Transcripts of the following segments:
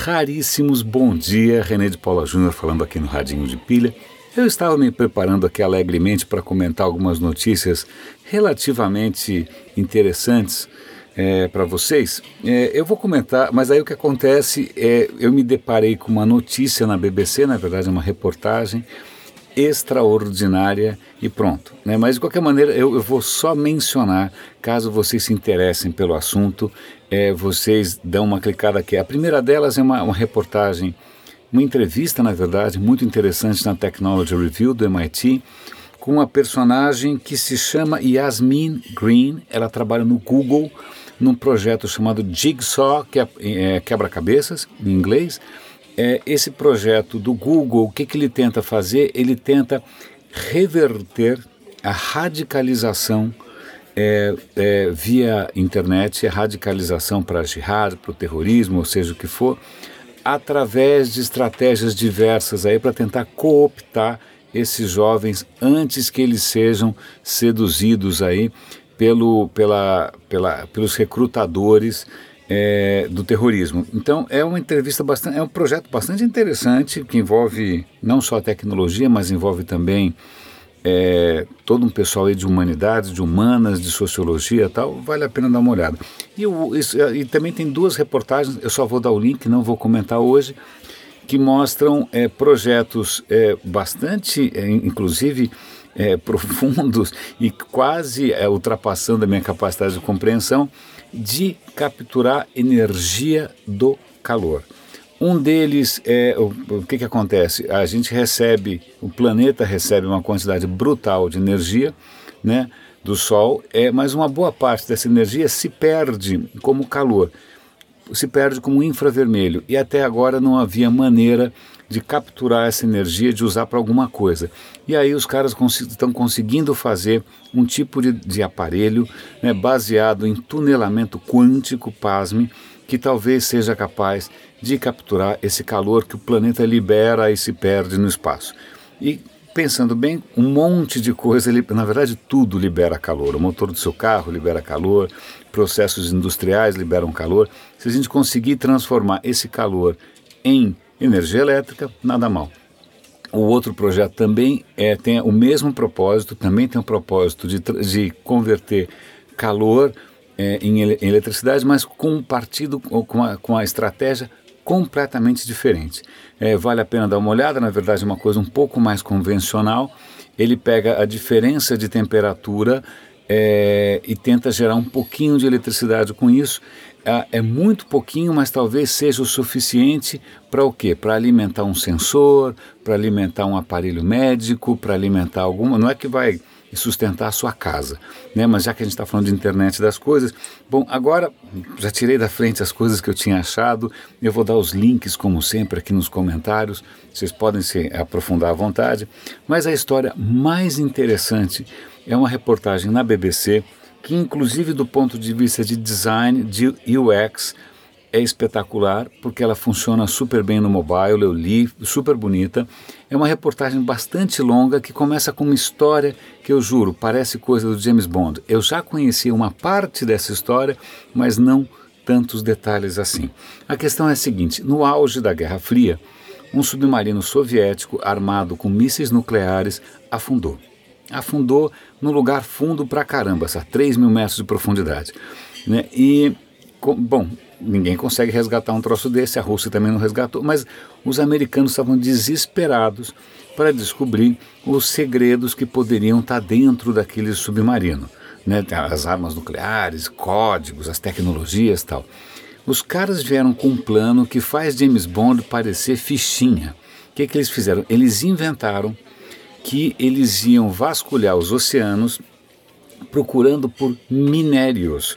raríssimos. Bom dia, René de Paula Júnior falando aqui no Radinho de Pilha. Eu estava me preparando aqui alegremente para comentar algumas notícias relativamente interessantes é, para vocês. É, eu vou comentar, mas aí o que acontece é eu me deparei com uma notícia na BBC, na verdade, uma reportagem extraordinária e pronto. Né? Mas de qualquer maneira, eu, eu, vou só mencionar, caso vocês se interessem pelo assunto, é, vocês dão uma clicada aqui. A primeira delas é uma, uma reportagem, uma entrevista, na verdade, muito interessante na Technology Review do MIT, com uma personagem que se chama Yasmin Green. Ela trabalha no Google num projeto chamado Jigsaw, que é, é quebra-cabeças em inglês é, esse projeto do Google, o que, que ele tenta fazer? Ele tenta reverter a radicalização é, é, via internet, a radicalização para a jihad, para o terrorismo, ou seja o que for, através de estratégias diversas aí para tentar cooptar esses jovens antes que eles sejam seduzidos aí pelo, pela, pela, pelos recrutadores é, do terrorismo. Então é uma entrevista bastante, é um projeto bastante interessante que envolve não só a tecnologia, mas envolve também é, todo um pessoal aí de humanidades, de humanas, de sociologia, tal. Vale a pena dar uma olhada. E, isso, e também tem duas reportagens. Eu só vou dar o link, não vou comentar hoje, que mostram é, projetos é, bastante, é, inclusive é, profundos e quase é, ultrapassando a minha capacidade de compreensão de capturar energia do calor. Um deles é o, que, que acontece? A gente recebe, o planeta recebe uma quantidade brutal de energia, né, do Sol, é, mas uma boa parte dessa energia se perde como calor, se perde como infravermelho e até agora não havia maneira de capturar essa energia, de usar para alguma coisa. E aí os caras estão conseguindo fazer um tipo de, de aparelho né, baseado em tunelamento quântico, pasme, que talvez seja capaz de capturar esse calor que o planeta libera e se perde no espaço. E pensando bem, um monte de coisa, na verdade tudo libera calor. O motor do seu carro libera calor, processos industriais liberam calor. Se a gente conseguir transformar esse calor em energia elétrica, nada mal. O outro projeto também é, tem o mesmo propósito, também tem o propósito de, de converter calor é, em, em, eletricidade, mas com um partido, com a, com a estratégia completamente diferente. É, vale a pena dar uma olhada, na verdade, é uma coisa um pouco mais convencional. Ele pega a diferença de temperatura é, e tenta gerar um pouquinho de eletricidade com isso é, é muito pouquinho, mas talvez seja o suficiente para o quê? Para alimentar um sensor, para alimentar um aparelho médico, para alimentar alguma. Não é que vai sustentar a sua casa, né? Mas já que a gente está falando de internet das coisas, bom, agora já tirei da frente as coisas que eu tinha achado. Eu vou dar os links, como sempre, aqui nos comentários. Vocês podem se aprofundar à vontade. Mas a história mais interessante é uma reportagem na BBC que inclusive do ponto de vista de design, de UX, é espetacular, porque ela funciona super bem no mobile, eu li, super bonita. É uma reportagem bastante longa que começa com uma história que eu juro, parece coisa do James Bond. Eu já conhecia uma parte dessa história, mas não tantos detalhes assim. A questão é a seguinte: no auge da Guerra Fria, um submarino soviético armado com mísseis nucleares afundou afundou no lugar fundo pra caramba, a 3 mil metros de profundidade. Né? E, bom, ninguém consegue resgatar um troço desse, a Rússia também não resgatou, mas os americanos estavam desesperados para descobrir os segredos que poderiam estar dentro daquele submarino. Né? As armas nucleares, códigos, as tecnologias tal. Os caras vieram com um plano que faz James Bond parecer fichinha. O que, que eles fizeram? Eles inventaram que eles iam vasculhar os oceanos procurando por minérios,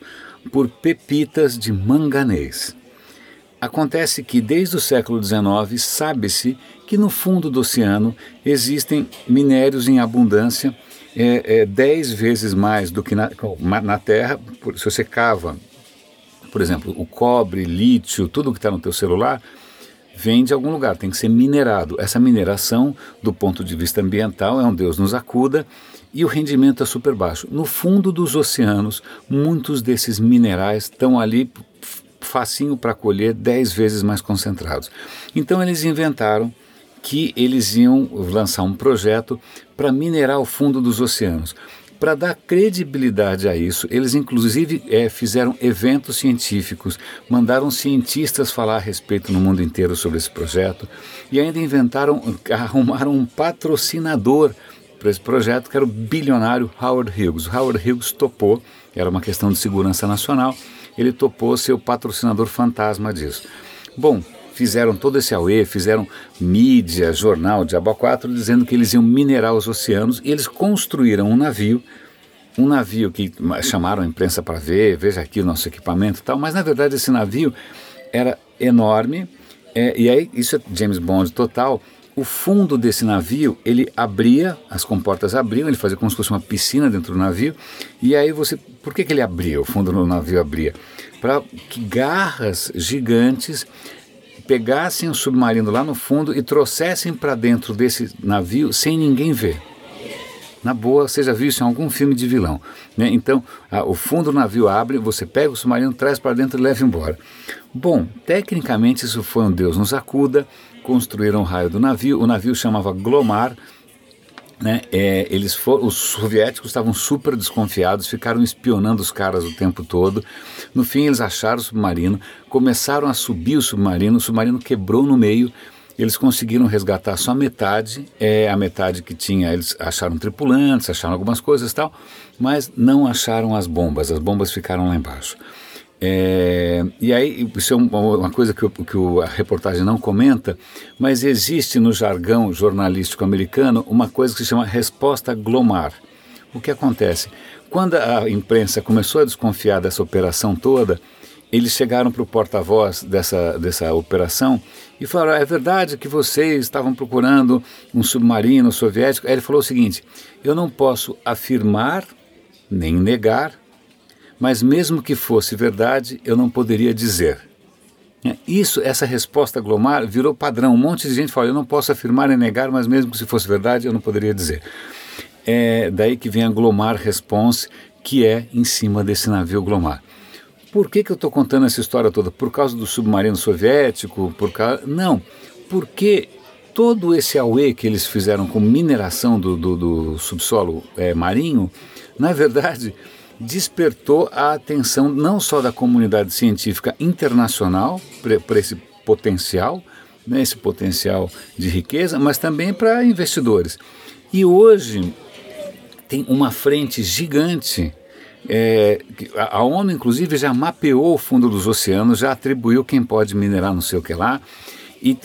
por pepitas de manganês. Acontece que desde o século XIX sabe-se que no fundo do oceano existem minérios em abundância, é, é, dez vezes mais do que na, na Terra. Se você cava, por exemplo, o cobre, lítio, tudo que está no teu celular, vem de algum lugar, tem que ser minerado. Essa mineração, do ponto de vista ambiental, é um Deus nos acuda e o rendimento é super baixo. No fundo dos oceanos, muitos desses minerais estão ali facinho para colher, 10 vezes mais concentrados. Então eles inventaram que eles iam lançar um projeto para minerar o fundo dos oceanos. Para dar credibilidade a isso, eles inclusive é, fizeram eventos científicos, mandaram cientistas falar a respeito no mundo inteiro sobre esse projeto e ainda inventaram, arrumaram um patrocinador para esse projeto, que era o bilionário Howard Hughes. O Howard Hughes topou, era uma questão de segurança nacional, ele topou ser o patrocinador fantasma disso. Bom, fizeram todo esse auê, fizeram mídia, jornal, Diabo 4, dizendo que eles iam minerar os oceanos e eles construíram um navio, um navio que chamaram a imprensa para ver, veja aqui o nosso equipamento e tal, mas na verdade esse navio era enorme, é, e aí isso é James Bond total, o fundo desse navio, ele abria, as comportas abriam, ele fazia como se fosse uma piscina dentro do navio, e aí você, por que, que ele abria, o fundo do navio abria? Para que garras gigantes pegassem o submarino lá no fundo e trouxessem para dentro desse navio sem ninguém ver. Na boa, você já viu isso em algum filme de vilão. Né? Então, a, o fundo do navio abre, você pega o submarino, traz para dentro e leva embora. Bom, tecnicamente isso foi um Deus nos acuda, construíram o raio do navio, o navio chamava Glomar, né, é, eles for, os soviéticos estavam super desconfiados, ficaram espionando os caras o tempo todo. No fim, eles acharam o submarino, começaram a subir o submarino, o submarino quebrou no meio. Eles conseguiram resgatar só metade, é a metade que tinha. Eles acharam tripulantes, acharam algumas coisas e tal, mas não acharam as bombas. As bombas ficaram lá embaixo. É, e aí, isso é uma coisa que, que a reportagem não comenta, mas existe no jargão jornalístico americano uma coisa que se chama resposta glomar. O que acontece? Quando a imprensa começou a desconfiar dessa operação toda, eles chegaram para o porta-voz dessa, dessa operação e falaram: é verdade que vocês estavam procurando um submarino soviético? Aí ele falou o seguinte: eu não posso afirmar nem negar mas mesmo que fosse verdade, eu não poderia dizer. É, isso, essa resposta glomar virou padrão. Um monte de gente fala, eu não posso afirmar nem negar, mas mesmo que se fosse verdade, eu não poderia dizer. É daí que vem a glomar response, que é em cima desse navio glomar. Por que, que eu estou contando essa história toda? Por causa do submarino soviético? Por causa... Não, porque todo esse auê que eles fizeram com mineração do, do, do subsolo é, marinho, na verdade despertou a atenção não só da comunidade científica internacional para esse potencial, né, esse potencial de riqueza, mas também para investidores. E hoje tem uma frente gigante. É, a ONU, inclusive, já mapeou o fundo dos oceanos, já atribuiu quem pode minerar não sei o que lá, e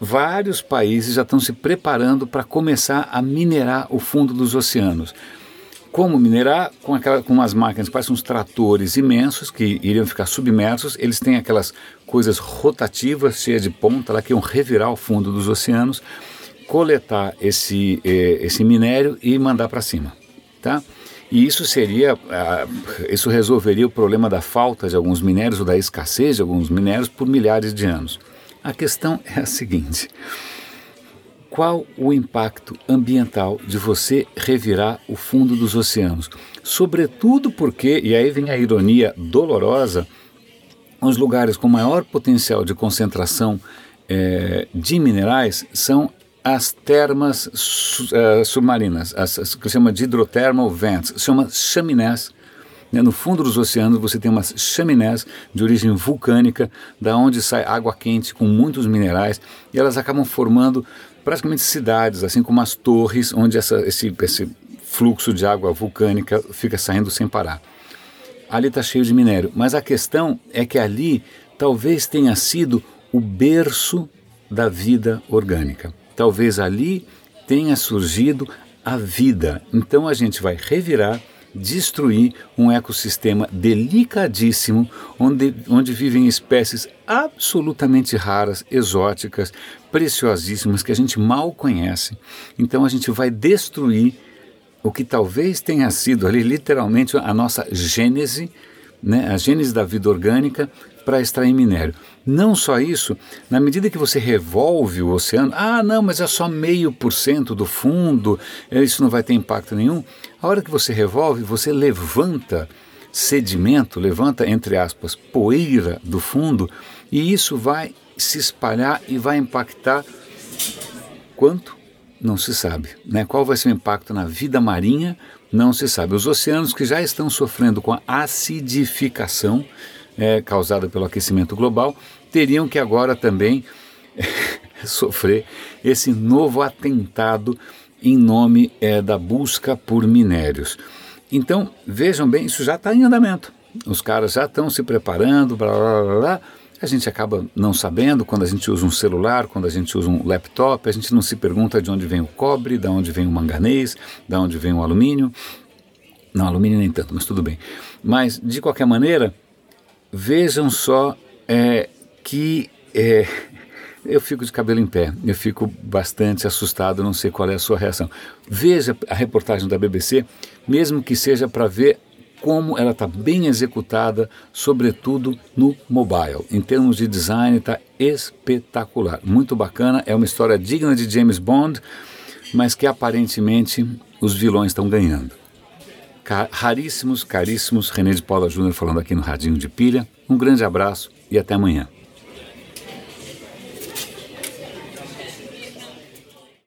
vários países já estão se preparando para começar a minerar o fundo dos oceanos como minerar com, aquela, com umas máquinas, parecem uns tratores imensos que iriam ficar submersos. Eles têm aquelas coisas rotativas, cheias de ponta, lá que iam revirar o fundo dos oceanos, coletar esse, eh, esse minério e mandar para cima. Tá? E isso seria, ah, isso resolveria o problema da falta de alguns minérios ou da escassez de alguns minérios por milhares de anos. A questão é a seguinte: qual o impacto ambiental de você revirar o fundo dos oceanos? Sobretudo porque, e aí vem a ironia dolorosa, os lugares com maior potencial de concentração é, de minerais são as termas uh, submarinas, as, as, que se chama de hydrothermal vents, chama chaminés. Né? No fundo dos oceanos você tem umas chaminés de origem vulcânica, da onde sai água quente com muitos minerais e elas acabam formando praticamente cidades, assim como as torres, onde essa, esse, esse fluxo de água vulcânica fica saindo sem parar. Ali está cheio de minério, mas a questão é que ali talvez tenha sido o berço da vida orgânica. Talvez ali tenha surgido a vida. Então a gente vai revirar destruir um ecossistema delicadíssimo, onde, onde vivem espécies absolutamente raras, exóticas, preciosíssimas, que a gente mal conhece. Então a gente vai destruir o que talvez tenha sido ali literalmente a nossa gênese, né, a gênese da vida orgânica, para extrair minério. Não só isso, na medida que você revolve o oceano, ah, não, mas é só meio por cento do fundo, isso não vai ter impacto nenhum. A hora que você revolve, você levanta sedimento, levanta, entre aspas, poeira do fundo, e isso vai se espalhar e vai impactar quanto? Não se sabe. Né? Qual vai ser o impacto na vida marinha? Não se sabe. Os oceanos que já estão sofrendo com a acidificação é, causada pelo aquecimento global teriam que agora também sofrer esse novo atentado em nome é, da busca por minérios. Então, vejam bem, isso já está em andamento. Os caras já estão se preparando, blá, blá, blá, blá. A gente acaba não sabendo quando a gente usa um celular, quando a gente usa um laptop, a gente não se pergunta de onde vem o cobre, de onde vem o manganês, de onde vem o alumínio. Não, alumínio nem tanto, mas tudo bem. Mas, de qualquer maneira, vejam só é, que é, eu fico de cabelo em pé, eu fico bastante assustado, não sei qual é a sua reação. Veja a reportagem da BBC, mesmo que seja para ver como ela está bem executada, sobretudo no mobile. Em termos de design, está espetacular, muito bacana. É uma história digna de James Bond, mas que aparentemente os vilões estão ganhando. Car raríssimos, caríssimos, René de Paula Júnior falando aqui no Radinho de Pilha. Um grande abraço e até amanhã.